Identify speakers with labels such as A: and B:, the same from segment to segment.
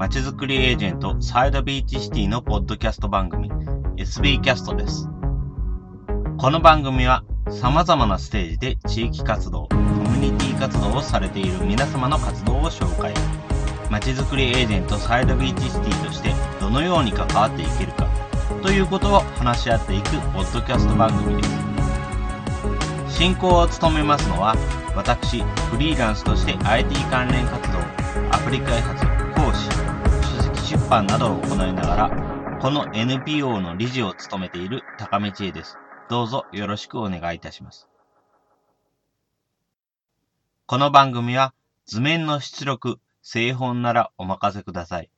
A: まちづくりエージェントサイドビーチシティのポッドキャスト番組 SB キャストです。この番組は様々なステージで地域活動、コミュニティ活動をされている皆様の活動を紹介。まちづくりエージェントサイドビーチシティとしてどのように関わっていけるかということを話し合っていくポッドキャスト番組です。進行を務めますのは私、フリーランスとして IT 関連活動、アプリ開発、書籍出版などを行いながら、この NPO の理事を務めている高道恵です。どうぞよろしくお願いいたします。この番組は図面の出力、製本ならお任せください。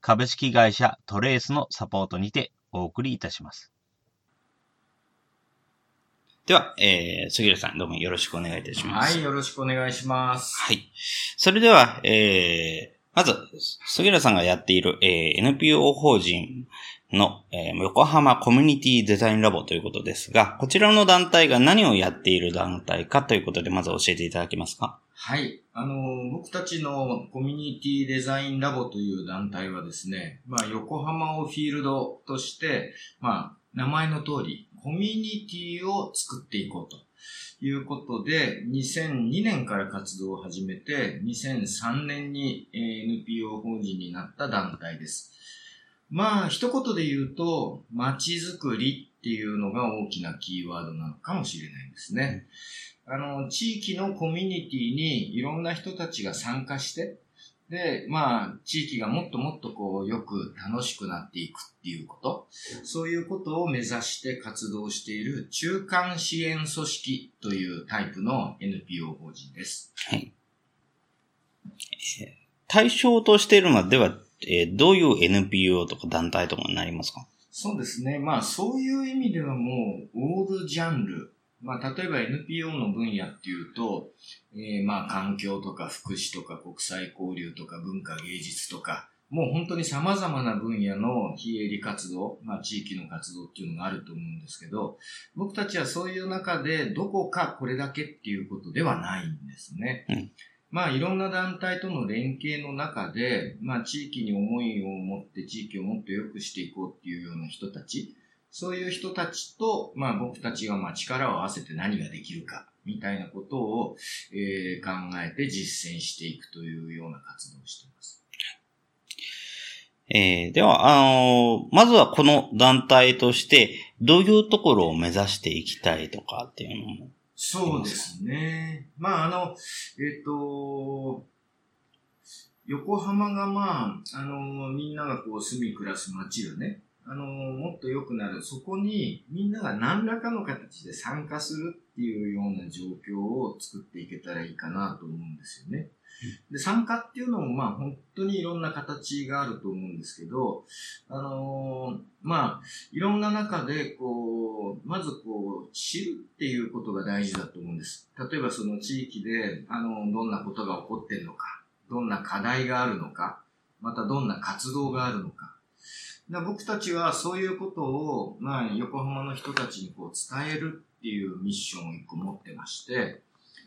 A: 株式会社トレースのサポートにてお送りいたします。では、えー、杉浦さん、どうもよろしくお願いいたしま
B: す。はい、よろしくお願いします。
A: はい。それでは、えー、まず、杉浦さんがやっている、えー、NPO 法人の、えー、横浜コミュニティデザインラボということですが、こちらの団体が何をやっている団体かということで、まず教えていただけますか？
B: はい。あの、僕たちのコミュニティデザインラボという団体はですね、まあ、横浜をフィールドとして、まあ、名前の通り、コミュニティを作っていこうということで、2002年から活動を始めて、2003年に NPO 法人になった団体です。まあ、一言で言うと、街づくりっていうのが大きなキーワードなのかもしれないですね。あの、地域のコミュニティにいろんな人たちが参加して、で、まあ、地域がもっともっとこう、よく楽しくなっていくっていうこと、そういうことを目指して活動している中間支援組織というタイプの NPO 法人です。はい。
A: 対象としているのは、では、えー、どういう NPO とか団体とかになりますか？
B: そうですね。まあ、そういう意味ではもう、オールジャンル、まあ、例えば NPO の分野っていうと、えー、まあ、環境とか福祉とか国際交流とか文化芸術とか、もう本当に様々な分野の非営利活動、まあ、地域の活動っていうのがあると思うんですけど、僕たちはそういう中でどこかこれだけっていうことではないんですね。うん、まあ、いろんな団体との連携の中で、まあ、地域に思いを持って地域をもっと良くしていこうっていうような人たち、そういう人たちと、まあ僕たちがまあ力を合わせて何ができるか、みたいなことを、えー、考えて実践していくというような活動をしています。
A: えー、では、あのー、まずはこの団体として、どういうところを目指していきたいとかっていうのも。
B: そうですね。まあ、あの、えっ、ー、と、横浜がまあ、あの、みんながこう住み暮らす街がね、あの、もっと良くなる。そこにみんなが何らかの形で参加するっていうような状況を作っていけたらいいかなと思うんですよね。で、参加っていうのもまあ本当にいろんな形があると思うんですけど、あのー、まあ、いろんな中でこう、まずこう、知るっていうことが大事だと思うんです。例えばその地域で、あの、どんなことが起こってるのか、どんな課題があるのか、またどんな活動があるのか、僕たちはそういうことを、まあ、横浜の人たちにこう伝えるっていうミッションを一個持ってまして、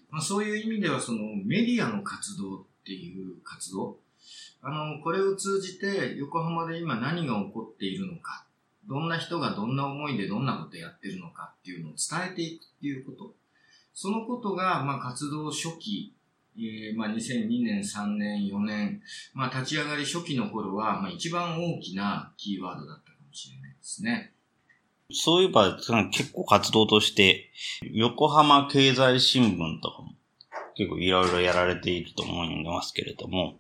B: まあ、そういう意味ではそのメディアの活動っていう活動、あの、これを通じて横浜で今何が起こっているのか、どんな人がどんな思いでどんなことやってるのかっていうのを伝えていくっていうこと。そのことが、まあ、活動初期えー、まあ、2002年、3年、4年、まあ、立ち上がり初期の頃は、まあ、一番大きなキーワードだったかもしれないですね。
A: そういえば、結構活動として、横浜経済新聞とかも結構いろいろやられていると思いますけれども、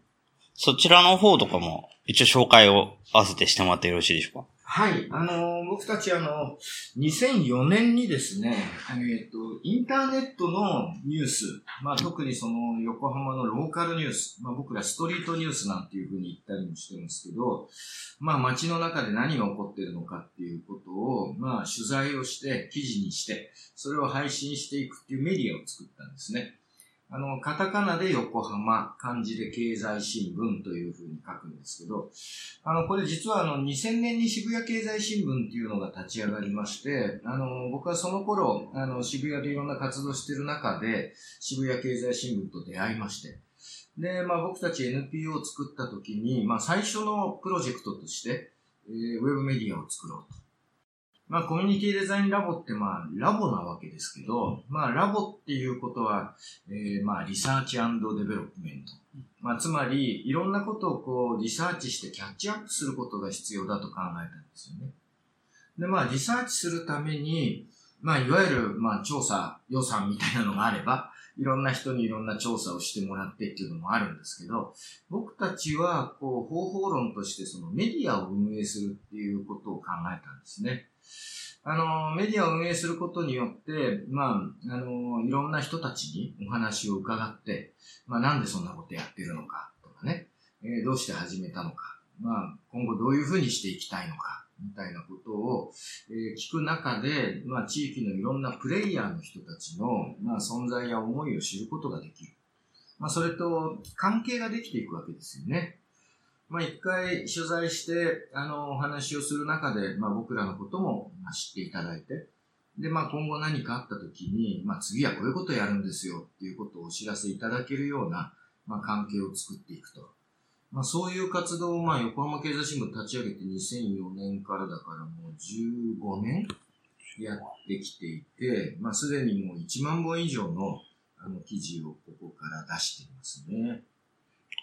A: そちらの方とかも一応紹介を合わせてしてもらってよろしいでしょうか？
B: はい。あの、僕たちあの、2004年にですね、えっ、と、インターネットのニュース、まあ特にその横浜のローカルニュース、まあ僕らストリートニュースなんていうふうに言ったりもしてますけど、まあ街の中で何が起こってるのかっていうことを、まあ取材をして、記事にして、それを配信していくっていうメディアを作ったんですね。あの、カタカナで横浜、漢字で経済新聞というふうに書くんですけど、あの、これ実はあの、2000年に渋谷経済新聞っていうのが立ち上がりまして、あの、僕はその頃、あの、渋谷でいろんな活動してる中で、渋谷経済新聞と出会いまして、で、まあ僕たち NPO を作った時に、まあ最初のプロジェクトとして、えー、ウェブメディアを作ろうと。まあコミュニティデザインラボってまあラボなわけですけど、まあラボっていうことは、えー、まあ research development。まあつまりいろんなことをこうリサーチしてキャッチアップすることが必要だと考えたんですよね。でまあリサーチするために、まあいわゆるまあ調査予算みたいなのがあれば、いろんな人にいろんな調査をしてもらってっていうのもあるんですけど、僕たちは、こう、方法論としてそのメディアを運営するっていうことを考えたんですね。あの、メディアを運営することによって、まあ、あの、いろんな人たちにお話を伺って、まあ、なんでそんなことやってるのかとかね、えー、どうして始めたのか、まあ、今後どういうふうにしていきたいのか、みたいなことを、え、聞く中で、まあ、地域のいろんなプレイヤーの人たちの、まあ、存在や思いを知ることができる。まあ、それと関係ができていくわけですよね。まあ、一回取材して、あの、お話をする中で、まあ、僕らのことも知っていただいて、で、まあ、今後何かあった時に、まあ、次はこういうことをやるんですよっていうことをお知らせいただけるような、まあ、関係を作っていくと。まあ、そういう活動を、まあ、横浜経済新聞立ち上げて2004年からだからもう15年やってきていて、まあ、すでにもう1万本以上のあの記事をここから出していますね。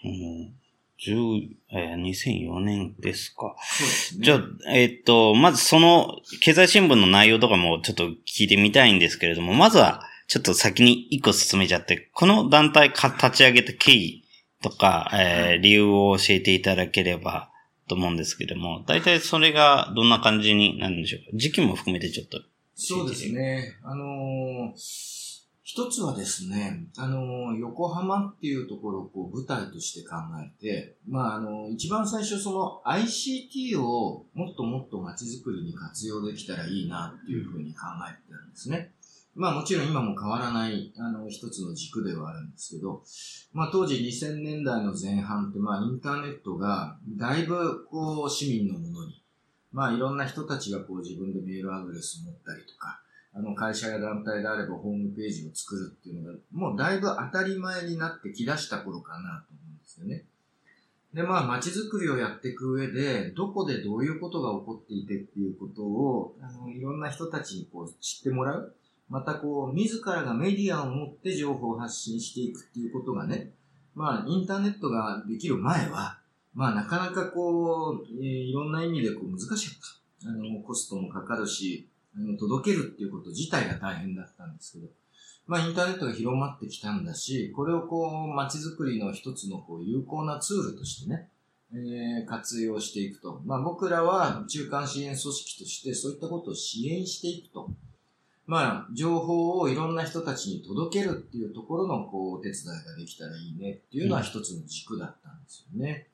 A: うん。えー、2004年ですか。
B: すね。
A: じゃあ、えー、っと、まずその、経済新聞の内容とかもちょっと聞いてみたいんですけれども、まずは、ちょっと先に一個進めちゃって、この団体か立ち上げた経緯とか、えー、理由を教えていただければと思うんですけども、大体それがどんな感じになるんでしょうか？時期も含めてちょっと。
B: そうですね。あのー、一つはですね、あのー、横浜っていうところをこう舞台として考えて、まあ、あのー、一番最初その ICT をもっともっと街づくりに活用できたらいいなっていうふうに考えてたんですね。まあもちろん今も変わらない、あの、一つの軸ではあるんですけど、まあ当時2000年代の前半って、まあインターネットがだいぶこう市民のものに、まあいろんな人たちがこう自分でメールアドレスを持ったりとか、あの会社や団体であればホームページを作るっていうのが、もうだいぶ当たり前になってきだした頃かなと思うんですよね。で、まあ街づくりをやっていく上で、どこでどういうことが起こっていてっていうことを、あの、いろんな人たちにこう知ってもらう。またこう、自らがメディアを持って情報を発信していくっていうことがね、まあ、インターネットができる前は、まあ、なかなかこう、えー、いろんな意味でこう難しかった。あの、コストもかかるし、あの、届けるっていうこと自体が大変だったんですけど、まあ、インターネットが広まってきたんだし、これをこう、街づくりの一つのこう、有効なツールとしてね、えー、活用していくと。まあ、僕らは中間支援組織としてそういったことを支援していくと。まあ、情報をいろんな人たちに届けるっていうところの、こう、お手伝いができたらいいねっていうのは一つの軸だったんですよね。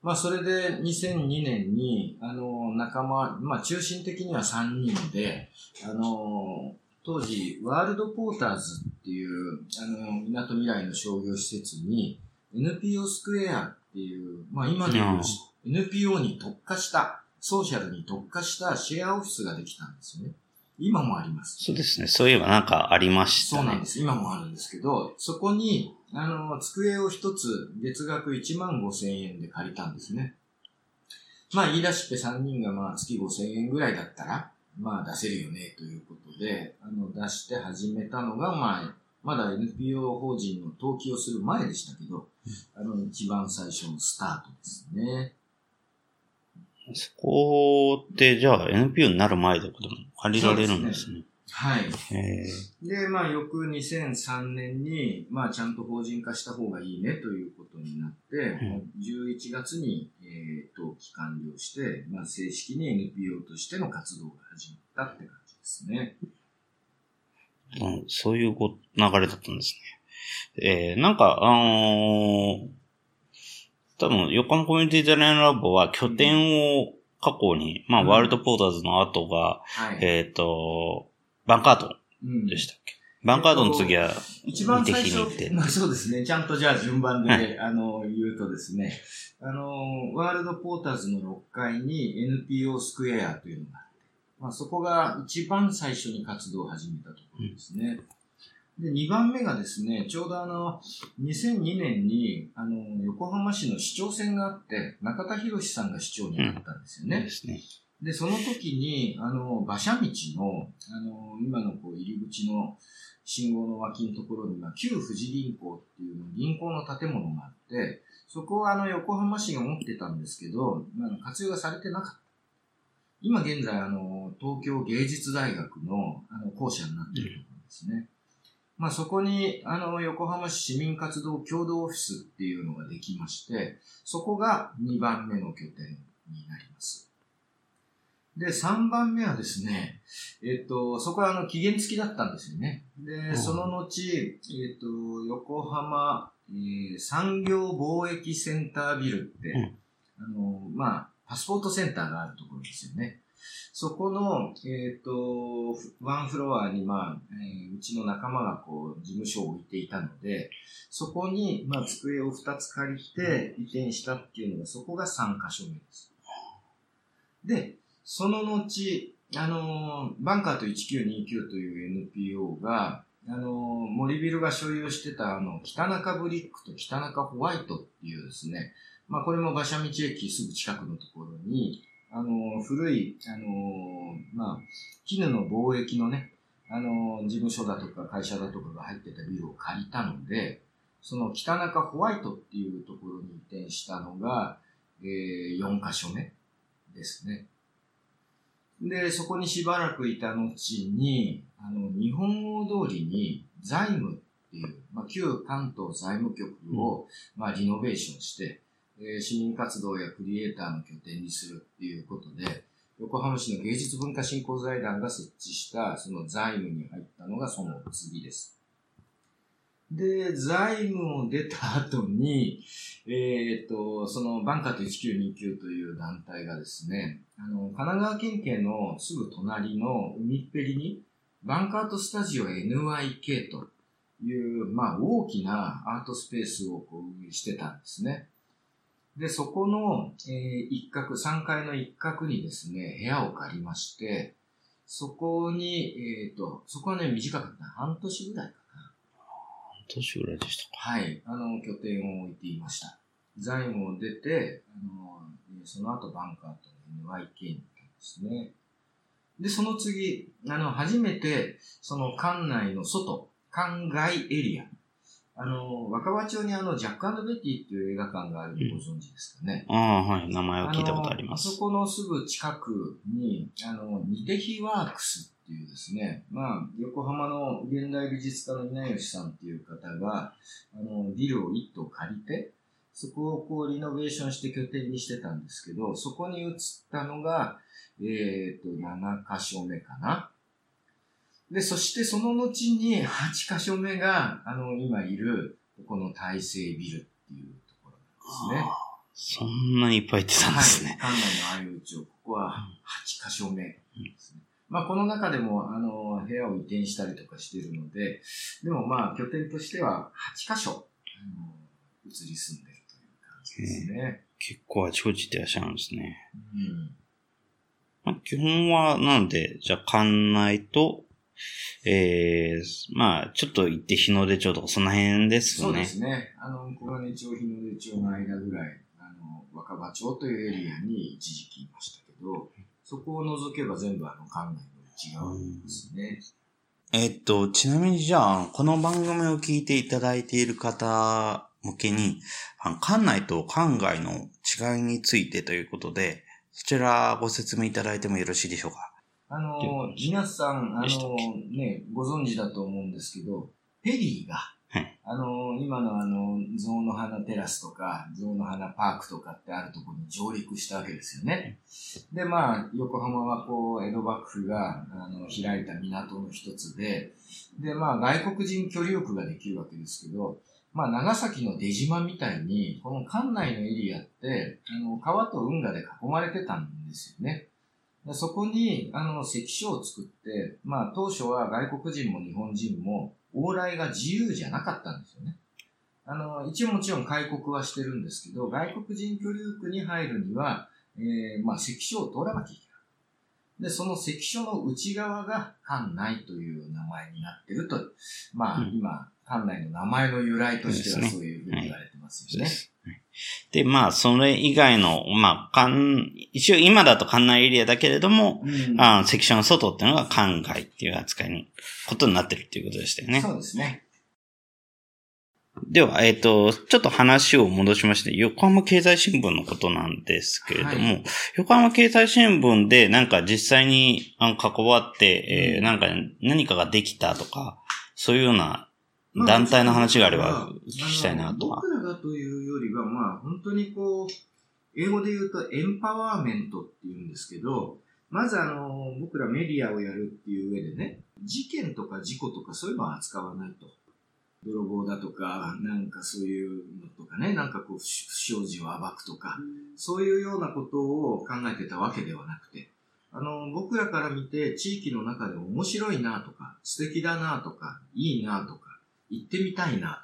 B: まあ、それで2002年に、あの、仲間、まあ、中心的には3人で、あの、当時、ワールドポーターズっていう、あの、港未来の商業施設に、NPO スクエアっていう、まあ、今でいう NPO に特化した、ソーシャルに特化したシェアオフィスができたんですよね。今もあります。
A: そうですね。そういえばなんかありました
B: ね。そうなんです。今もあるんですけど、そこに、あの、机を一つ月額1万5千円で借りたんですね。まあ、言い出しっぺ3人がまあ月5千円ぐらいだったら、まあ出せるよねということで、あの、出して始めたのが、まあ、まだ NPO 法人の登記をする前でしたけど、あの、一番最初のスタートですね。
A: そこって、じゃあ NPO になる前でも借りられるんですね。
B: はい。で、まあ、翌2003年に、まあ、ちゃんと法人化した方がいいねということになって、うん、11月に、えー、登記完了して、まあ、正式に NPO としての活動が始まったって感じですね。
A: うん、そういう流れだったんですね。えー、なんか、あのー、多分、横浜コミュニティデザインラボは拠点を過去に、まあ、ワールドポーターズの後が、はい、えっ、ー、と、バンカードでしたっけ、うん、バンカードの次は、
B: 一番最初、まあそうですね。ちゃんとじゃあ順番で、はい、あの、言うとですね、あの、ワールドポーターズの6階に NPO スクエアというのがあって、まあそこが一番最初に活動を始めたところですね。で、2番目がですね、ちょうどあの、2002年に、あの、横浜市の市長選があって、中田博さんが市長になったんですよね。うん、ですね。で、その時に、あの、馬車道の、あの、今のこう入り口の信号の脇のところには、旧富士銀行っていうの銀行の建物があって、そこはあの、横浜市が持ってたんですけど、まあ、活用がされてなかった。今現在、あの、東京芸術大学の、あの、校舎になっているところですね。まあ、そこに、あの、横浜市市民活動共同オフィスっていうのができまして、そこが2番目の拠点になります。で、3番目はですね、えっと、そこはあの、期限付きだったんですよね。で、その後、えっと、横浜、えー、産業貿易センタービルって、うん、あの、まあ、パスポートセンターがあるところですよね。そこの、えっ、ー、と、ワンフロアに、まあ、えー、うちの仲間がこう、事務所を置いていたので、そこに、まあ、机を2つ借りて移転したっていうのが、そこが3箇所目です。で、その後、あの、バンカーと1929という NPO が、あの、森ビルが所有してた、あの、北中ブリックと北中ホワイトっていうですね、まあ、これも馬車道駅すぐ近くのところに、あの、古い、あの、まあ、絹の貿易のね、あの、事務所だとか会社だとかが入ってたビルを借りたので、その北中ホワイトっていうところに移転したのが、えー、4箇所目ですね。で、そこにしばらくいた後に、あの、日本語通りに財務っていう、まあ、旧関東財務局を、まあ、リノベーションして、え市民活動やクリエイターの拠点にするっていうことで、横浜市の芸術文化振興財団が設置したその財務に入ったのがその次です。で、財務を出た後に、えっ、ー、と、そのバンカーと1929という団体がですね、あの、神奈川県警のすぐ隣の海っぺりに、バンカートスタジオ NYK という、まあ大きなアートスペースをこう運営してたんですね。で、そこの、えー、一角、3階の一角にですね、部屋を借りまして、そこに、えっ、ー、と、そこはね、短かった。半年ぐらいかな。
A: 半年ぐらいでした
B: か。はい。あの、拠点を置いていました。財務を出て、あの、その後バンカーと NYK に行ったんですね。で、その次、あの、初めて、その館内の外、館外エリア、あの、若葉町にあの、ジャックベティっていう映画館があるのご存知ですかね。
A: うん、ああ、はい。名前は聞いたことあります。
B: あそこのすぐ近くに、あの、ニテヒワークスっていうですね、まあ、横浜の現代美術家の稲吉さんっていう方が、あの、ビルを一棟借りて、そこをこうリノベーションして拠点にしてたんですけど、そこに移ったのが、えっ、ー、と、7箇所目かな。で、そしてその後に8箇所目が、あの、今いる、ここの大成ビルっていうところなんです
A: ね。そんなにいっぱい行ってたんですね。
B: はい、館内の相打ちを、ここは8箇所目ですね。まあ、この中でも、あの、部屋を移転したりとかしてるので、でもまあ、拠点としては8箇所、あの、移り住んでるという感じですね。
A: 結構あちこち行ってらっしゃるんですね。うん。まあ、基本は、なんで、じゃあ、館内とえー、まあ、ちょっと行って日の出町とかその辺ですね。
B: そうですね。あの、小金町、日の出町の間ぐらい、あの、若葉町というエリアに一時期いましたけど、そこを除けば全部あの、館内の内側ですね。
A: えっと、ちなみにじゃあ、この番組を聞いていただいている方向けに、館内と館外の違いについてということで、そちらご説明いただいてもよろしいでしょうか？
B: あの、皆さん、あの、ね、ご存知だと思うんですけど、ペリーが、はい、あの、今のあの、象の花テラスとか、象の花パークとかってあるところに上陸したわけですよね。で、まあ、横浜はこう、江戸幕府が、あの、開いた港の一つで、で、まあ、外国人居留区ができるわけですけど、まあ、長崎の出島みたいに、この館内のエリアって、あの、川と運河で囲まれてたんですよね。そこに、あの、関所を作って、まあ、当初は外国人も日本人も、往来が自由じゃなかったんですよね。あの、一応もちろん開国はしてるんですけど、外国人居留区に入るには、えー、まあ、関所を通らなきゃいけない。で、その関所の内側が館内という名前になってると。まあ、うん、今、館内の名前の由来としてはそういうふうに言われてますよね。
A: で、まあ、それ以外の、まあ、館、一応今だと館内エリアだけれども、うん、あ関所の外っていうのが館外っていう扱いに、ことになってるっていうことでしたよね。
B: そうですね。
A: では、えっ、ー、と、ちょっと話を戻しまして、横浜経済新聞のことなんですけれども、はい、横浜経済新聞でなんか実際に関わって、えー、なんか何かができたとか、そういうような団体の話があれば聞きしたいなとは。
B: 僕らがというよりは、まあ本当にこう、英語で言うとエンパワーメントって言うんですけど、まずあの、僕らメディアをやるっていう上でね、事件とか事故とかそういうのは扱わないと。泥棒だとか、なんかそういうのとかね、なんかこう、不祥事を暴くとか、そういうようなことを考えてたわけではなくて、あの、僕らから見て地域の中で面白いなとか、素敵だなとか、いいなとか、行ってみたいな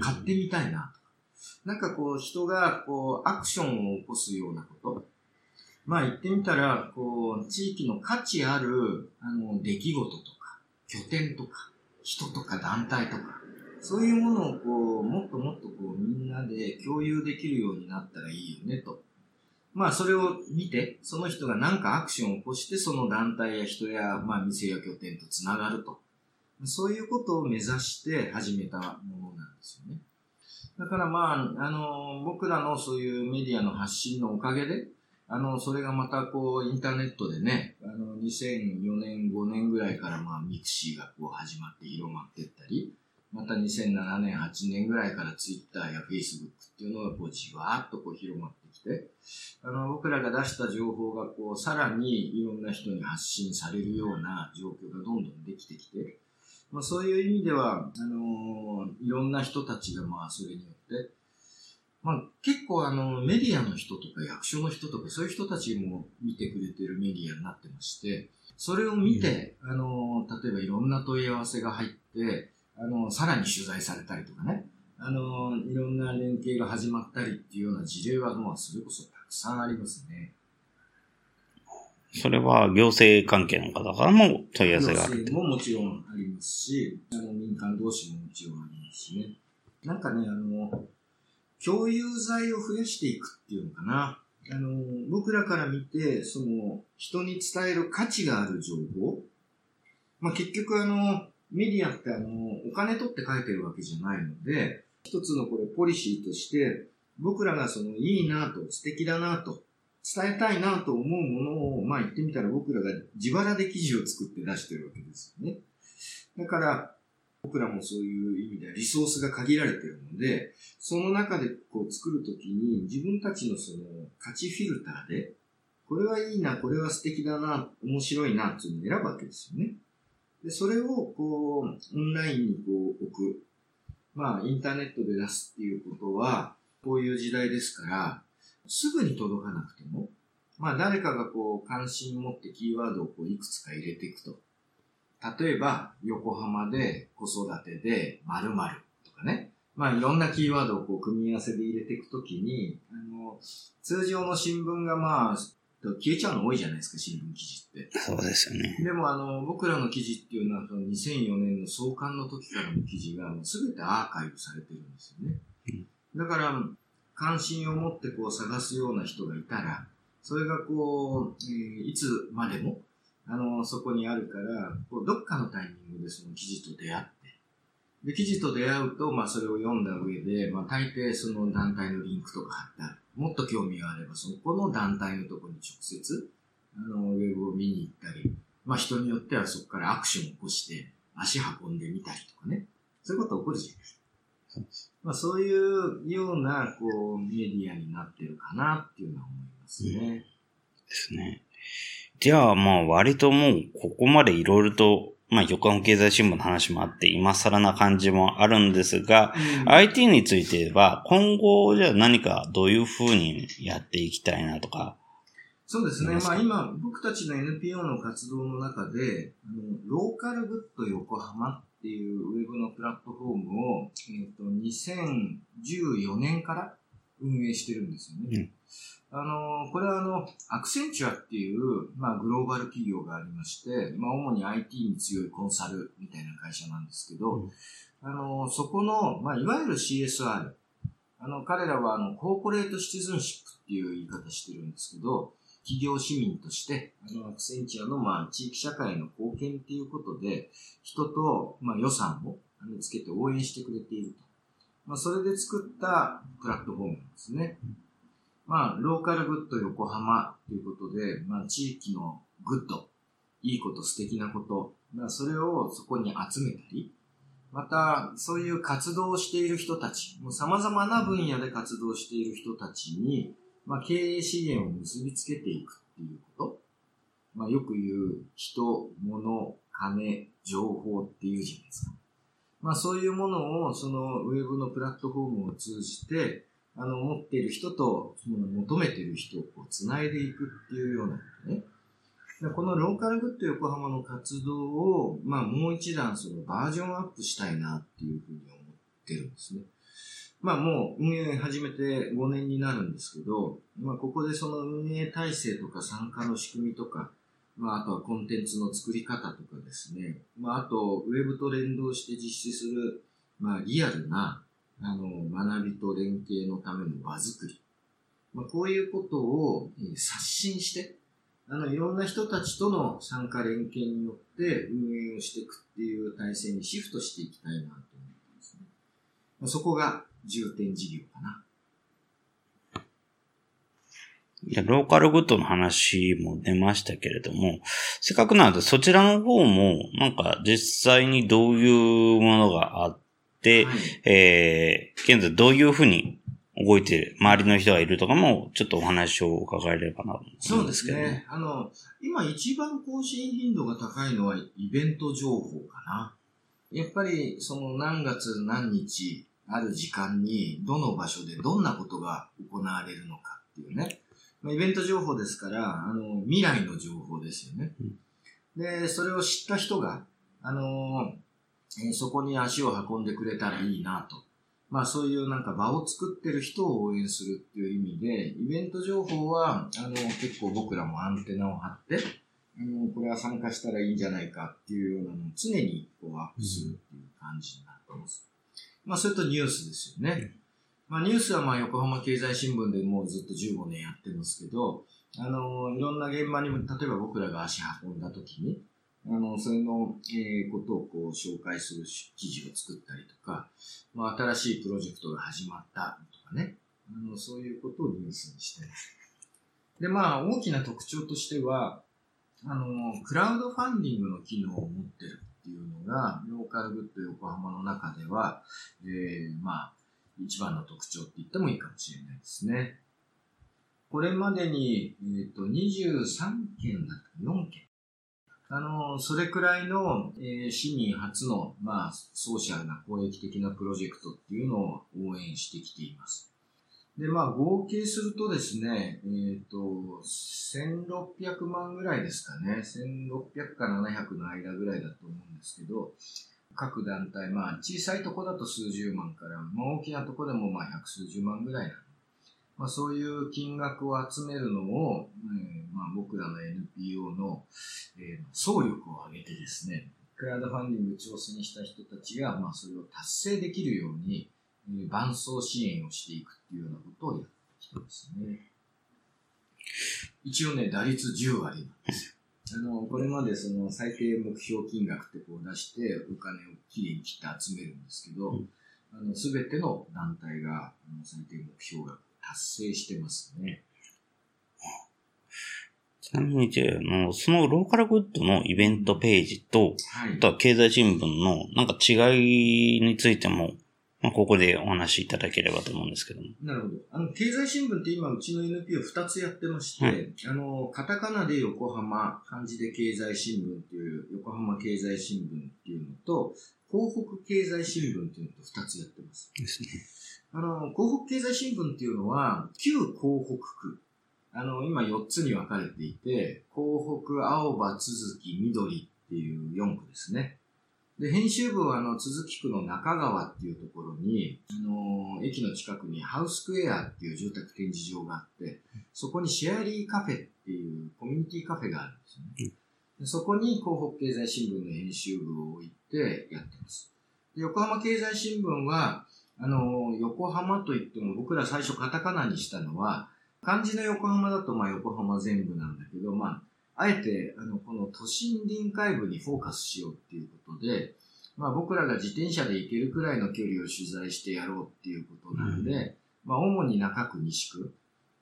B: とか、買ってみたいななんかこう、人がこう、アクションを起こすようなこと、まあ言ってみたら、こう、地域の価値ある、あの、出来事とか、拠点とか、人とか団体とか、そういうものをこう、もっともっとこう、みんなで共有できるようになったらいいよね、と。まあ、それを見て、その人が何かアクションを起こして、その団体や人や、まあ、店や拠点とつながると。そういうことを目指して始めたものなんですよね。だからまあ、あの、僕らのそういうメディアの発信のおかげで、あの、それがまたこう、インターネットでね、あの、2004年、5年ぐらいからまあ、ミクシーがこう始まって広まっていったり、また2007年、8年ぐらいからツイッターやフェイスブックっていうのがこうじわーっとこう広まってきて、あの、僕らが出した情報がこう、さらにいろんな人に発信されるような状況がどんどんできてきて、まあ、そういう意味では、あのー、いろんな人たちがまあ、それによって、まあ、結構あの、メディアの人とか役所の人とか、そういう人たちも見てくれてるメディアになってまして、それを見て、あのー、例えばいろんな問い合わせが入って、あの、さらに取材されたりとかね、あの、いろんな連携が始まったりっていうような事例は、まあ、それこそたくさんありますね。
A: それは行政関係の方からも問い合わせがある。
B: 行政ももちろんありますし、あの民間同士ももちろんありますしね。なんかね、あの、共有材を増やしていくっていうのかな。あの、僕らから見て、その、人に伝える価値がある情報。まあ、結局あの、メディアってあの、お金取って書いてるわけじゃないので、一つのこれポリシーとして、僕らがそのいいなと、素敵だなと、伝えたいなと思うものを、まあ言ってみたら僕らが自腹で記事を作って出してるわけですよね。だから、僕らもそういう意味ではリソースが限られてるので、その中でこう作るときに自分たちのその価値フィルターで、これはいいな、これは素敵だな、面白いなっていうのを選ぶわけですよね。で、それをこう、オンラインにこう置く。まあ、インターネットで出すっていうことは、こういう時代ですから、すぐに届かなくても、まあ、誰かがこう、関心を持ってキーワードをこう、いくつか入れていくと。例えば、横浜で子育てで〇〇とかね。まあ、いろんなキーワードをこう、組み合わせで入れていくときに、あの、通常の新聞がまあ、消えちゃうの多いじゃないですか、新聞記事って。
A: そうですよね。
B: でも、あの、僕らの記事っていうのは、その2004年の創刊の時からの記事が、すべてアーカイブされてるんですよね。うん、だから、関心を持ってこう探すような人がいたら、それがこう、えー、いつまでも、あの、そこにあるから、こうどっかのタイミングでその記事と出会って、で、記事と出会うと、まあ、それを読んだ上で、まあ、大抵その団体のリンクとか貼ってある。もっと興味があれば、そこの団体のところに直接、あの、ウェブを見に行ったり、まあ、人によってはそこからアクションを起こして、足運んでみたりとかね。そういうこと起こるじゃないですか。まあ、そういうような、こう、メディアになってるかなっていうのは思いますね。うん、
A: ですね。じゃあ、まあ、割ともう、ここまでいろいろとまあ、横浜経済新聞の話もあって、今更な感じもあるんですが、うん、IT については、今後、じゃあ何かどういうふうにやっていきたいなとか。
B: そうですね。まあ今、僕たちの NPO の活動の中で、あのローカルグッド横浜っていうウェブのプラットフォームを、えっ、ー、と、2014年から運営してるんですよね。あの、これはあの、アクセンチュアっていう、まあ、グローバル企業がありまして、まあ、主に IT に強いコンサルみたいな会社なんですけど、うん、あの、そこの、まあ、いわゆる CSR、あの、彼らはあの、 corporate citizenship っていう言い方してるんですけど、企業市民として、あの、アクセンチュアの、まあ、地域社会の貢献っていうことで、人と、まあ、予算をつけて応援してくれていると。まあ、それで作ったプラットフォームなんですね。まあ、ローカルグッド横浜ということで、まあ、地域の good、いいこと、素敵なこと、まあ、それをそこに集めたり、また、そういう活動をしている人たち、もう様々な分野で活動している人たちに、まあ、経営資源を結びつけていくっていうこと。まあ、よく言う人、物、金、情報っていうじゃないですか。まあ、そういうものを、そのウェブのプラットフォームを通じて、あの、持っている人と、その求めている人をこう繋いでいくっていうようなことね。このローカルグッド横浜の活動を、まあ、もう一段そのバージョンアップしたいなっていうふうに思ってるんですね。まあもう運営始めて5年になるんですけど、まあここでその運営体制とか参加の仕組みとか、まああとはコンテンツの作り方とかですね、まああとウェブと連動して実施する、まあリアルな、あの、学びと連携のための場作り。まあこういうことを、刷新して、あの、いろんな人たちとの参加連携によって運営をしていくっていう体制にシフトしていきたいなと思ってますね。まあ、そこが重点事業かな。
A: いや、ローカルグッドの話も出ましたけれども、せっかくなのでそちらの方も、なんか実際にどういうものがあって、はい、えー、現在どういうふうに動いてる、周りの人がいるとかも、ちょっとお話を伺えればなと
B: 思うんですけど、ね。そうですね。あの、今一番更新頻度が高いのはイベント情報かな。やっぱり、その何月何日、ある時間に、どの場所でどんなことが行われるのかっていうね。まあ、イベント情報ですから、あの、未来の情報ですよね。うん、で、それを知った人が、あの、えー、そこに足を運んでくれたらいいなと。まあそういうなんか場を作ってる人を応援するっていう意味で、イベント情報は、あの、結構僕らもアンテナを張って、あの、これは参加したらいいんじゃないかっていうようなのを常にこうアップするっていう感じになってます。まあ、それとニュースですよね。まあ、ニュースはまあ、横浜経済新聞でもうずっと15年やってますけど、あの、いろんな現場にも、例えば僕らが足運んだ時に、あの、それの、えー、ことをこう紹介する記事を作ったりとか、まあ、新しいプロジェクトが始まったとかね、あの、そういうことをニュースにしてます。で、まあ、大きな特徴としては、あの、クラウドファンディングの機能を持ってるっていうのが、ローカルグッド横浜の中では、えー、まあ、一番の特徴って言ってもいいかもしれないですね。これまでに、えっ、ー、と、23件だった4件。あの、それくらいの、えー、市民初の、まあ、ソーシャルな公益的なプロジェクトっていうのを応援してきています。で、まあ、合計するとですね、えっ、ー、と、1600万ぐらいですかね。1600か700の間ぐらいだと思うんですけど、各団体、まあ、小さいとこだと数十万から、まあ、大きなとこでもまあ、百数十万ぐらいなまあ、そういう金額を集めるのを、えーまあ、僕らの NPO の、えー、総力を挙げてですね、クラウドファンディング挑戦した人たちが、まあ、それを達成できるように、伴走支援をしていくっていうようなことをやってきてますね。一応ね、打率10割なんですよ。あの、これまでその最低目標金額ってこう出して、お金をきれいに切って集めるんですけど、うん、あの、すべての団体が、あの最低目標額達成してますね。
A: ちなみに、じゃあの、そのローカルグッドのイベントページと、はい、あとは経済新聞のなんか違いについてもまあ、ここでお話しいただければと思うんですけども。
B: なるほど。あの、経済新聞って今、うちの NPO2 つやってまして、はい、あの、カタカナで横浜、漢字で経済新聞っていう横浜経済新聞っていうのと、広北経済新聞っていうのと2つやってます。ですね。あの、広北経済新聞っていうのは、旧広北区。あの、今4つに分かれていて、広北、青葉、都築、緑っていう4区ですね。で、編集部はあの、鈴木区の中川っていうところに、あのー駅の近くにハウスクエアっていう住宅展示場があって、そこにシェアリーカフェっていうコミュニティカフェがあるんですよね。でそこに広北経済新聞の編集部を置いてやってます。で横浜経済新聞は、あのー横浜といっても僕ら最初カタカナにしたのは、漢字の横浜だとまあ横浜全部なんだけど、まあ、あえて、あの、この都心臨海部にフォーカスしようっていうことで、まあ僕らが自転車で行けるくらいの距離を取材してやろうっていうことなんで、まあ主に中区西区、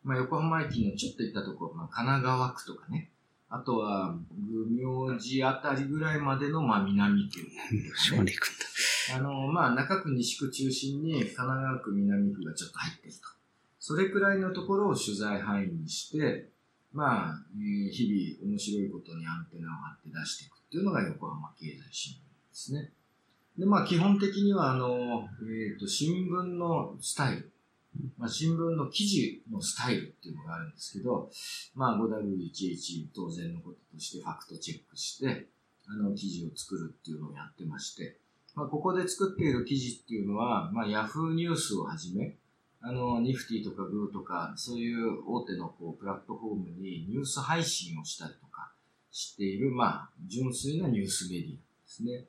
B: まあ横浜駅のちょっと行ったところ、まあ神奈川区とかね、あとは、愚明寺あたりぐらいまでの、まあ南区、
C: 島まで行くんだ。
B: あの、まあ、中区、西区中心に、神奈川区、南区がちょっと入ってると。それくらいのところを取材範囲にして、まあ、えー日々面白いことにアンテナを張って出していくっていうのが横浜経済新聞ですね。で、まあ、基本的には、あの、えっ、と、新聞のスタイル。まあ、新聞の記事のスタイルっていうのがあるんですけど、まあ、5W11 当然のこととしてファクトチェックして、あの、記事を作るっていうのをやってまして、まあ、ここで作っている記事っていうのは、まあ、ヤフーニュースをはじめ、あの、ニフティとかグーとか、そういう大手のこうプラットフォームにニュース配信をしたりとかしている、まあ、純粋なニュースメディアですね。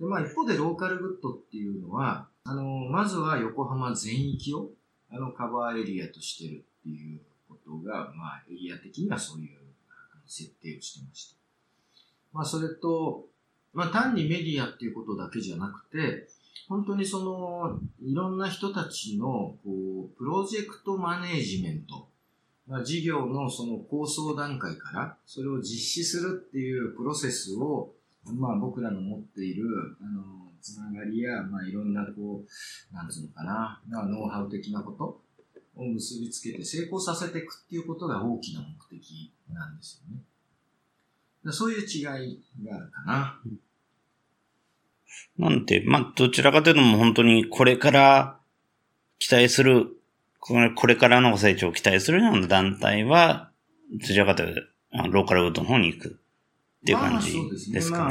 B: で、まあ、一方でローカルグッドっていうのは、あの、まずは横浜全域を、あの、カバーエリアとしてるっていうことが、まあ、エリア的にはそういう設定をしてました。まあ、それと、まあ、単にメディアっていうことだけじゃなくて、本当にその、いろんな人たちの、こう、プロジェクトマネージメント、まあ、事業のその構想段階から、それを実施するっていうプロセスを、まあ、僕らの持っている、あの、つながりや、まあ、いろんな、こう、なんつうのかな、まあ、ノウハウ的なことを結びつけて成功させていくっていうことが大きな目的なんですよね。そういう違いがあるかな。
C: なんて、まあ、どちらかというともう本当にこれから期待する、これこれからの成長を期待するような団体は、どちらかというと、あローカルウッドの方に行くっていう感じ
B: まあそうですね。
C: ですかね。
B: まあ、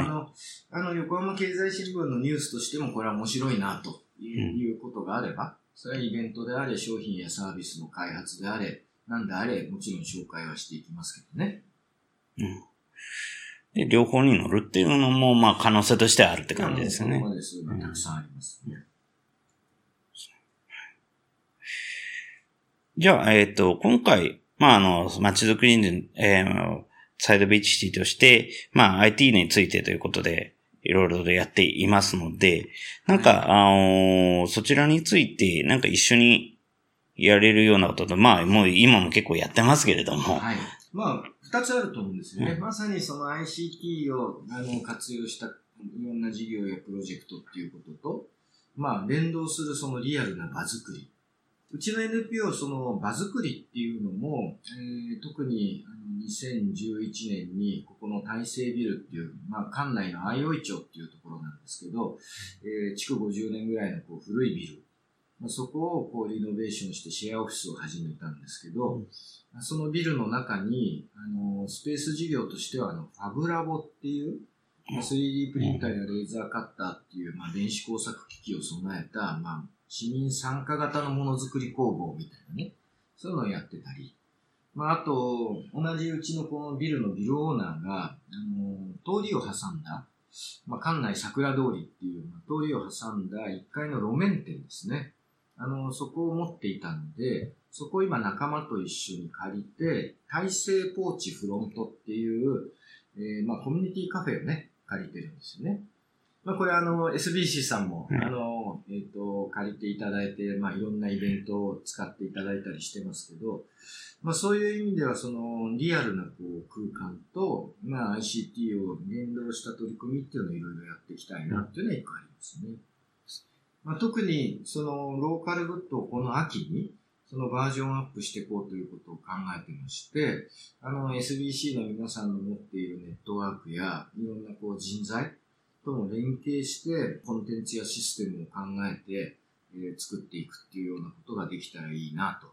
B: あの、あの、横浜経済新聞のニュースとしてもこれは面白いなという,、ことがあれば、それはイベントであれ、商品やサービスの開発であれ、なんであれ、もちろん紹介はしていきますけどね。
C: で、両方に乗るっていうのも、まあ、可能性としてはあるって感じですよね。
B: そういうのがたくさんあります、ね。
C: じゃあ、えっ、と、今回、まあ、あの、街づくりで、えーサイドビーチシティとして、まあ、IT についてということで、いろいろとやっていますので、なんか、あのそちらについて、なんか一緒にやれるようなことと、まあ、もう今も結構やってますけれども、
B: はい。まあ、二つあると思うんですよね。まさにその ICT をあの活用したいろんな事業やプロジェクトっていうことと、まあ、連動するそのリアルな場作り。うちの NPO、その場作りっていうのも、えー特に2011年に、ここの大成ビルっていう、まあ、館内の相生町っていうところなんですけど、えー築50年ぐらいのこう古いビル、まあ、そこをこうリノベーションしてシェアオフィスを始めたんですけど、そのビルの中に、あの、スペース事業としては、あの、ファブラボっていう、まあ 3D プリンターやレーザーカッターっていう、まあ、電子工作機器を備えた、まあ、市民参加型のものづくり工房みたいなね、そういうのをやってたり、まあ、あと、同じうちのこのビルのビルオーナーが、あの、通りを挟んだ、まあ、館内桜通りっていう、まあ通りを挟んだ1階の路面店ですね。あの、そこを持っていたので、そこを今仲間と一緒に借りて、大成ポーチフロントっていう、えーまあコミュニティカフェをね、借りてるんですよね。まあこれあの、SBC さんも、
C: うん
B: あの、えっ、と、借りていただいて、まあいろんなイベントを使っていただいたりしてますけど、まあそういう意味ではそのリアルなこう空間と、まあ ICT を連動した取り組みっていうのをいろいろやっていきたいなっていうのは一個ありますね。まあ、特にそのローカルグッドをこの秋にそのバージョンアップしていこうということを考えてまして、あの SBC の皆さんの持っているネットワークやいろんなこう人材とも連携してコンテンツやシステムを考えて、えー作っていくっていうようなことができたらいいなと、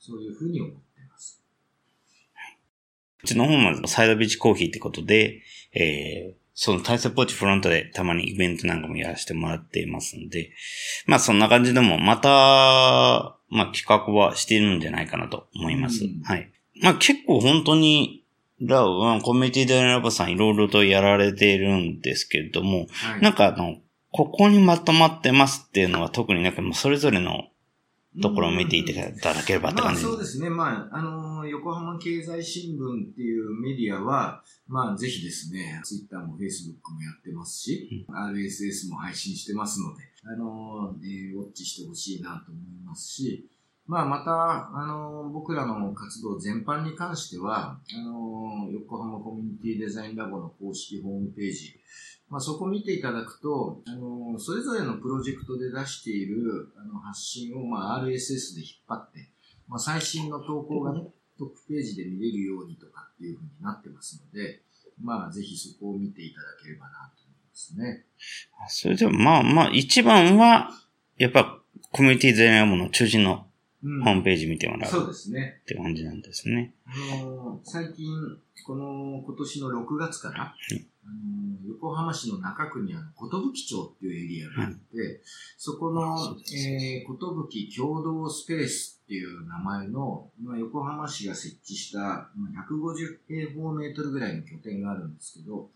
B: そういうふうに思ってます。
C: はいうちの方もサイドビーチコーヒーってことで、えー、その体制ポーチフロントでたまにイベントなんかもやらせてもらっていますんで、まあそんな感じでもまた、まあ企画はしているんじゃないかなと思います。
B: うん
C: はい。まあ結構本当に、ラうんコミュニティデザイナーさんいろいろとやられているんですけれども、
B: はい。
C: なんかあの、ここにまとまってますっていうのは特になんかもうそれぞれのところを見ていただければって
B: まあ
C: 感じ。
B: そうですね。まあ、あのー横浜経済新聞っていうメディアは、まあぜひですね、ツイッターもフェイスブックもやってますし、RSS も配信してますので、あのーえーウォッチしてほしいなと思いますし、まあまた、あのー僕らの活動全般に関しては、あのー横浜コミュニティデザインラボの公式ホームページ、まあ、そこ見ていただくと、あの、それぞれのプロジェクトで出しているあの発信を、まあ、RSS で引っ張って、まあ、最新の投稿がね、トップページで見れるようにとかっていうふうになってますので、まあ、ぜひそこを見ていただければなと思いますね。
C: それでもまあまあ一番は、やっぱコミュニティデザイナーの中心の
B: うん
C: ホームページ見てもら
B: そう
C: う
B: ですね。
C: って感じなんですね。
B: あの最近、この今年の6月から、あの横浜市の中区にある寿町っていうエリアがあって、そこの、
C: そうです。
B: えー、寿共同スペースっていう名前の、まあ、横浜市が設置したまあ150平方メートルぐらいの拠点があるんですけど、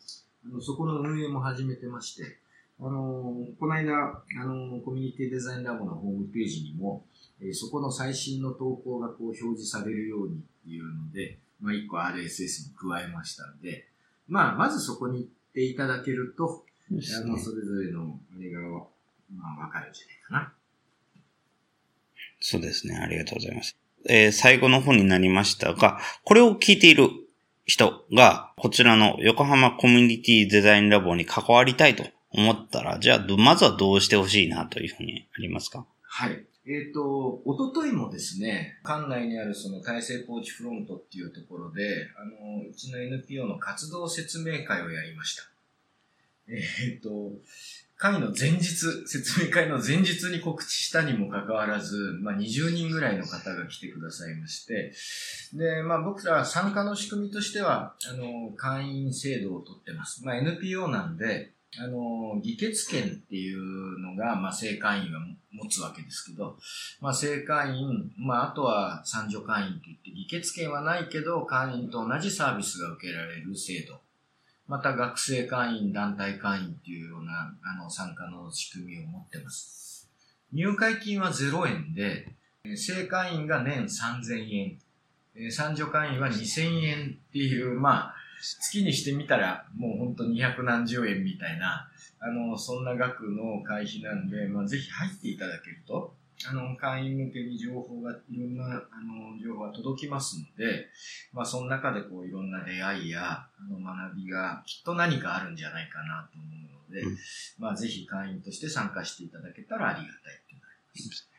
B: あのそこの運営も始めてまして、あのこの間、あのコミュニティデザインラボのホームページにも、えーそこの最新の投稿がこう表示されるようにっていうので、まあ、1個 RSS も加えましたんで、まあ、まずそこに行っていただけると、あの、それぞれのあれが、まあ、わかるんじゃないかな。
C: そうですね。ありがとうございます。えー最後の方になりましたが、これを聞いている人が、こちらの横浜コミュニティデザインラボに関わりたいと思ったら、じゃあ、どまずはどうしてほしいなというふうにありますか？
B: はい。えっ、と、おとといもですね、館内にあるその大成ポーチフロントっていうところで、あの、うちの NPO の活動説明会をやりました。えっ、と、会の前日、説明会の前日に告知したにもかかわらず、まあ、20人ぐらいの方が来てくださいまして、で、まあ、僕ら参加の仕組みとしては、あの、会員制度をとってます。まあ、NPO なんで、あの、議決権っていうのが、まあ、正会員は持つわけですけど、まあ、正会員、まあ、あとは三助会員といって、議決権はないけど、会員と同じサービスが受けられる制度。また、学生会員、団体会員っていうような、あの、参加の仕組みを持ってます。入会金は0円で、正会員が年3000円、えー三助会員は2000円っていう、まあ、月にしてみたら、もう本当200何十円みたいな、あの、そんな額の会費なんで、まあ、ぜひ入っていただけると、あの、会員向けに情報が、いろんな、あの、情報が届きますので、まあ、その中でこう、いろんな出会いや、あの、学びが、きっと何かあるんじゃないかなと思うので、
C: うん
B: まあ、ぜひ会員として参加していただけたらありがたいっていうのがあります。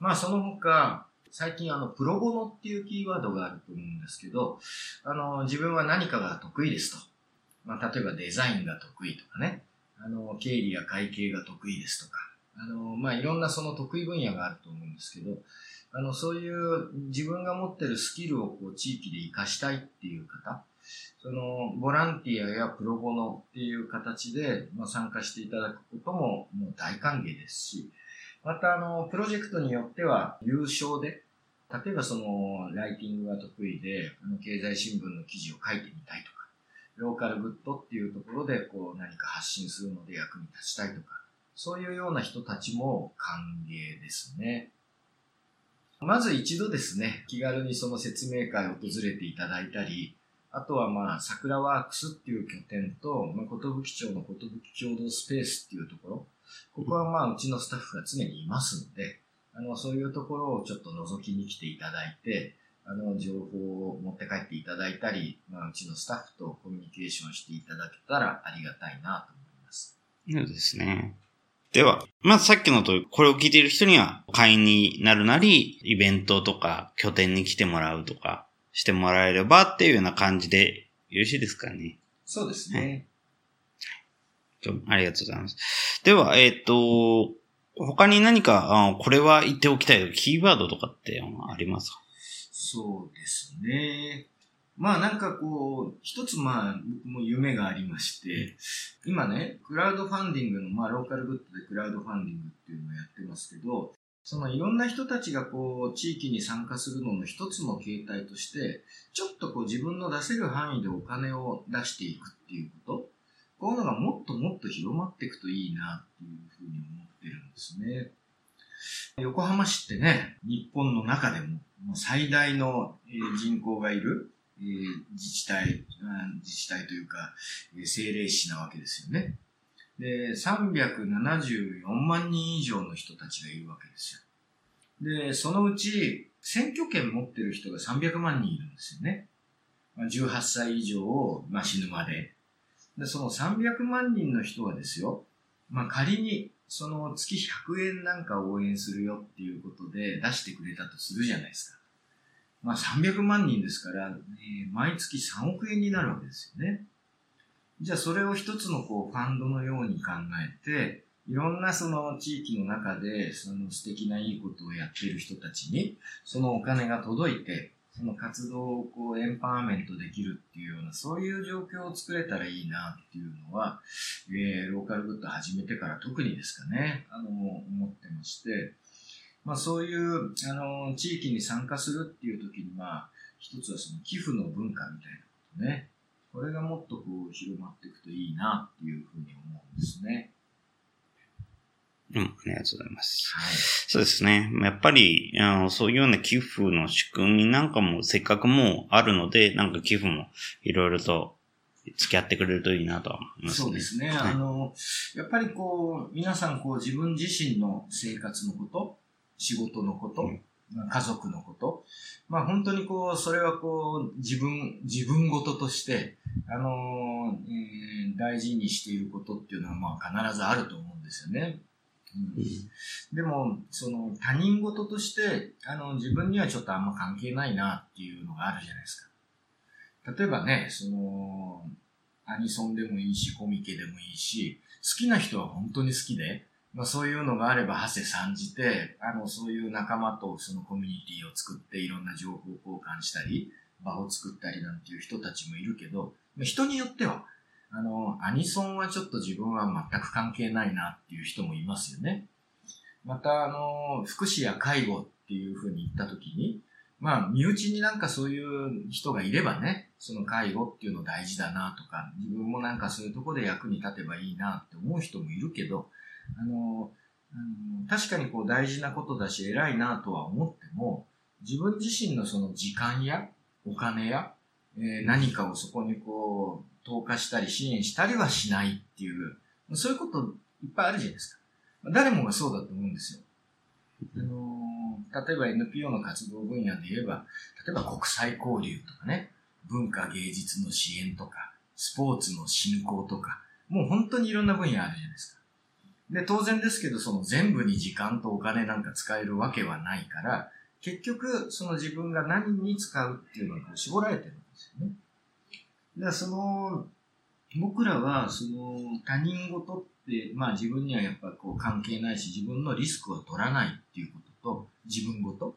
B: まあ、その他、最近あの、プロボノっていうキーワードがあると思うんですけど、あの、自分は何かが得意ですと。まあ、例えばデザインが得意とかね、あの、経理や会計が得意ですとか、あの、まあ、いろんなその得意分野があると思うんですけど、あの、そういう自分が持ってるスキルをこう地域で活かしたいっていう方、その、ボランティアやプロボノっていう形で、まあ、参加していただくことももう大歓迎ですし、また、あの、プロジェクトによっては優勝で、例えばその、ライティングが得意で、あの経済新聞の記事を書いてみたいとか、ローカルグッドっていうところで、こう、何か発信するので役に立ちたいとか、そういうような人たちも歓迎ですね。まず一度ですね、気軽にその説明会を訪れていただいたり、あとはまあ、桜ワークスっていう拠点と、まあ、寿町の寿共同スペースっていうところ、ここはまあ、うちのスタッフが常にいますので、あの、そういうところをちょっと覗きに来ていただいて、あの、情報を持って帰っていただいたり、まあ、うちのスタッフとコミュニケーションしていただけたらありがたいなと思います。
C: そうですね。では、まずさっきのと、これを聞いている人には会員になるなり、イベントとか拠点に来てもらうとかしてもらえればっていうような感じでよろしいですかね。
B: そうですね。
C: どありがとうございます。では、えっ、と、他に何か、あこれは言っておきたいキーワードとかってありますか？
B: そうですね。まあなんかこう、一つまあ僕も夢がありまして、今ね、クラウドファンディングの、まあローカルグッドでクラウドファンディングっていうのをやってますけど、そのいろんな人たちがこう、地域に参加するのの一つの形態として、ちょっとこう自分の出せる範囲でお金を出していくっていうこと、こういうのがもっともっと広まっていくといいなっていうふうに思ってるんですね。横浜市ってね、日本の中でも最大の人口がいる自治体、自治体というか、えー政令市なわけですよね。で、374万人以上の人たちがいるわけですよ。で、そのうち、選挙権持ってる人が300万人いるんですよね。18歳以上を、まあ、死ぬまで。で、その300万人の人はですよ、まあ、仮に、その月100円なんか応援するよっていうことで出してくれたとするじゃないですか。まあ300万人ですから、え毎月3億円になるわけですよね。じゃあそれを一つのこうファンドのように考えて、いろんなその地域の中でその素敵ないいことをやっている人たちに、そのお金が届いて、その活動をこうエンパワーメントできるっていうような、そういう状況を作れたらいいなっていうのは、えーローカルグッド始めてから特にですかね、あの、思ってまして、まあそういう、あの、地域に参加するっていう時に、まあ、一つはその寄付の文化みたいなことね。これがもっとこう広まっていくといいなっていうふうに思うんですね。
C: うん、ありがとうございます。
B: はい。
C: そうですね。やっぱり、あのそういうような寄付の仕組みなんかもせっかくもうあるので、なんか寄付もいろいろと付き合ってくれるといいなとは思いますね。
B: そうですね。
C: はい
B: あの、やっぱりこう、皆さんこう自分自身の生活のこと、仕事のこと、
C: うん
B: まあ家族のこと、まあ本当にこう、それはこう、自分、自分事として、あのえー大事にしていることっていうのはまあ必ずあると思うんですよね。うんでも、その他人事として、あの、自分にはちょっとあんま関係ないなっていうのがあるじゃないですか。例えばね、その、アニソンでもいいし、コミケでもいいし、好きな人は本当に好きで、まあそういうのがあれば、馳せ参じて、あの、そういう仲間とそのコミュニティを作っていろんな情報交換したり、場を作ったりなんていう人たちもいるけど、ま人によっては、あの、アニソンはちょっと自分は全く関係ないなっていう人もいますよね。また、あの、福祉や介護っていうふうに言ったときに、まあ、身内になんかそういう人がいればね、その介護っていうの大事だなとか、自分もなんかそういうところで役に立てばいいなって思う人もいるけど、あの、あの確かにこう大事なことだし偉いなとは思っても、自分自身のその時間やお金や、えー何かをそこにこう投下したり支援したりはしないっていう、そういうこといっぱいあるじゃないですか。誰もがそうだと思うんですよ。あの例えば NPO の活動分野で言えば、例えば国際交流とかね、文化芸術の支援とか、スポーツの振興とか、もう本当にいろんな分野あるじゃないですか。で、当然ですけど、その全部に時間とお金なんか使えるわけはないから、結局、その自分が何に使うっていうのが絞られてるんですよね。だその、僕らは、その、他人事って、まあ自分にはやっぱこう関係ないし、自分のリスクを取らないっていうことと、自分事、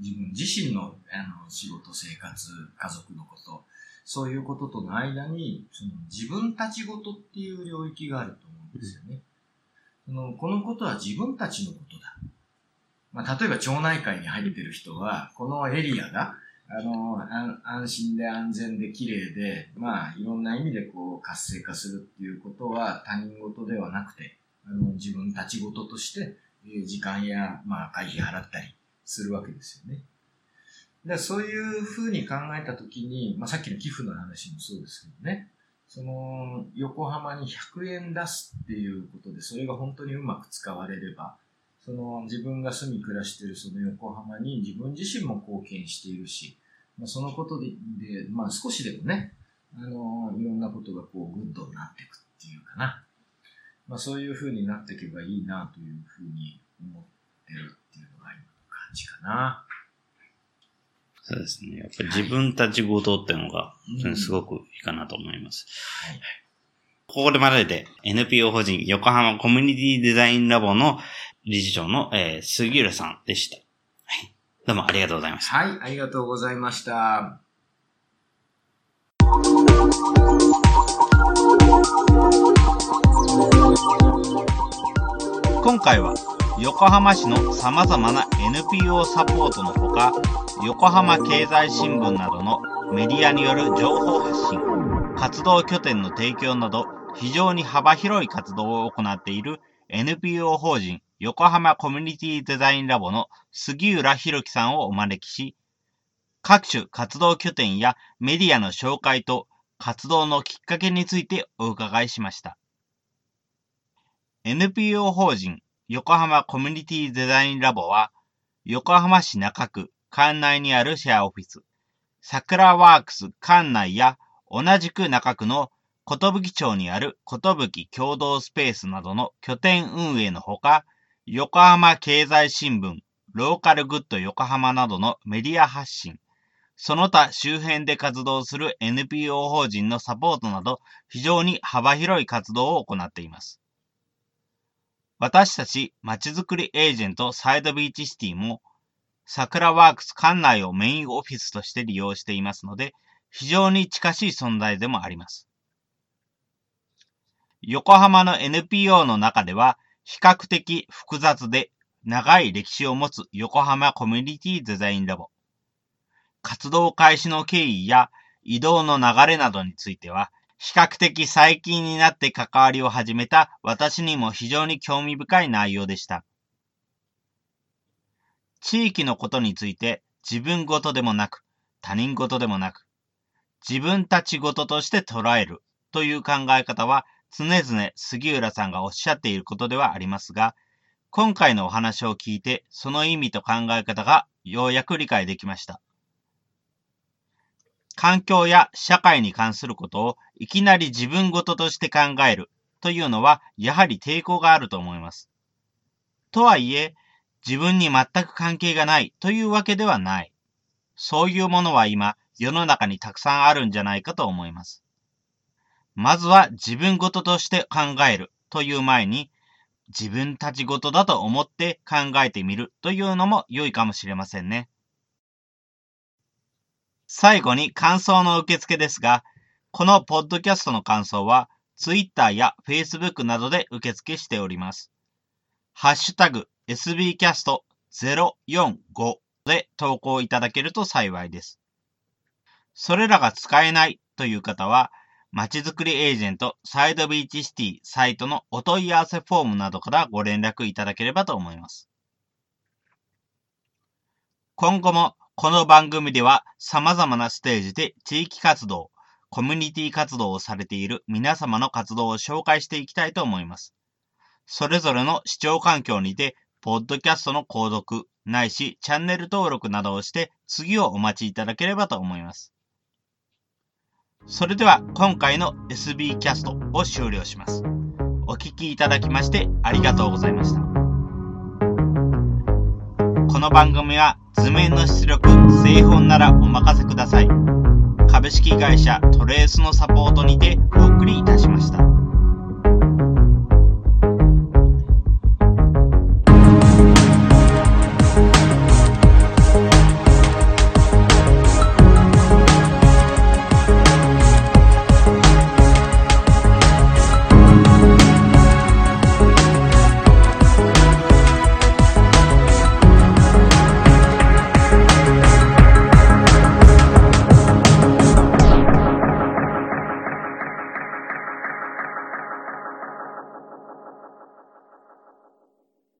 B: 自分自身のあの仕事、生活、家族のこと、そういうこととの間に、その自分たち事っていう領域があると思うんですよね。そのこのことは自分たちのことだ。まあ、例えば町内会に入ってる人は、このエリアが、あの、安心で安全で綺麗で、まあ、いろんな意味でこう活性化するっていうことは他人事ではなくて、あの、自分たち事として、時間や、まあ、会費払ったりするわけですよね。でそういうふうに考えたときに、まあ、さっきの寄付の話もそうですけどね、その、横浜に100円出すっていうことで、それが本当にうまく使われれば、その自分が住み暮らしているその横浜に自分自身も貢献しているし、まあ、そのことで、でまあ少しでもね、あの、いろんなことがこう good になっていくっていうかな。まあそういうふうになっていけばいいなというふうに思ってるっていうのが今の感じかな。
C: そうですね。やっぱり自分たちごとっていうのが
B: うん、
C: すごくいいかなと思います。
B: はい。
C: ここでまでで NPO 法人横浜コミュニティデザインラボの理事長の、えー杉浦さんでした。はい。どうもありがとうございました。
B: はい、ありがとうございました。
A: 今回は横浜市の様々な NPO サポートのほか、横浜経済新聞などのメディアによる情報発信、活動拠点の提供など非常に幅広い活動を行っている NPO 法人横浜コミュニティデザインラボの杉浦博樹さんをお招きし、各種活動拠点やメディアの紹介と活動のきっかけについてお伺いしました。NPO 法人横浜コミュニティデザインラボは、横浜市中区館内にあるシェアオフィス、桜ワークス館内や同じく中区の寿町にある寿共同スペースなどの拠点運営のほか、横浜経済新聞、ローカルグッド横浜などのメディア発信、その他周辺で活動する NPO 法人のサポートなど非常に幅広い活動を行っています。私たちまちづくりエージェントサイドビーチシティも桜ワークス館内をメインオフィスとして利用していますので、非常に近しい存在でもあります。横浜の NPO の中では、比較的複雑で長い歴史を持つ横浜コミュニティデザインラボ。活動開始の経緯や移動の流れなどについては、比較的最近になって関わりを始めた私にも非常に興味深い内容でした。地域のことについて自分ごとでもなく、他人ごとでもなく、自分たちごととして捉えるという考え方は常々杉浦さんがおっしゃっていることではありますが、今回のお話を聞いてその意味と考え方がようやく理解できました。環境や社会に関することをいきなり自分ごととして考えるというのはやはり抵抗があると思います。とはいえ、自分に全く関係がないというわけではない。そういうものは今世の中にたくさんあるんじゃないかと思います。まずは自分ごとして考えるという前に自分たちごとだと思って考えてみるというのも良いかもしれませんね。最後に感想の受付ですが、このポッドキャストの感想は、Twitter や Facebook などで受付しております。ハッシュタグ sbcast045 で投稿いただけると幸いです。それらが使えないという方は、まちづくりエージェントサイドビーチシティサイトのお問い合わせフォームなどからご連絡いただければと思います。今後もこの番組では様々なステージで地域活動、コミュニティ活動をされている皆様の活動を紹介していきたいと思います。それぞれの視聴環境にて、ポッドキャストの購読、ないしチャンネル登録などをして次をお待ちいただければと思います。それでは今回の SB キャストを終了します。お聴きいただきましてありがとうございました。この番組は図面の出力、製本ならお任せください。株式会社トレースのサポートにてお送りいたしました。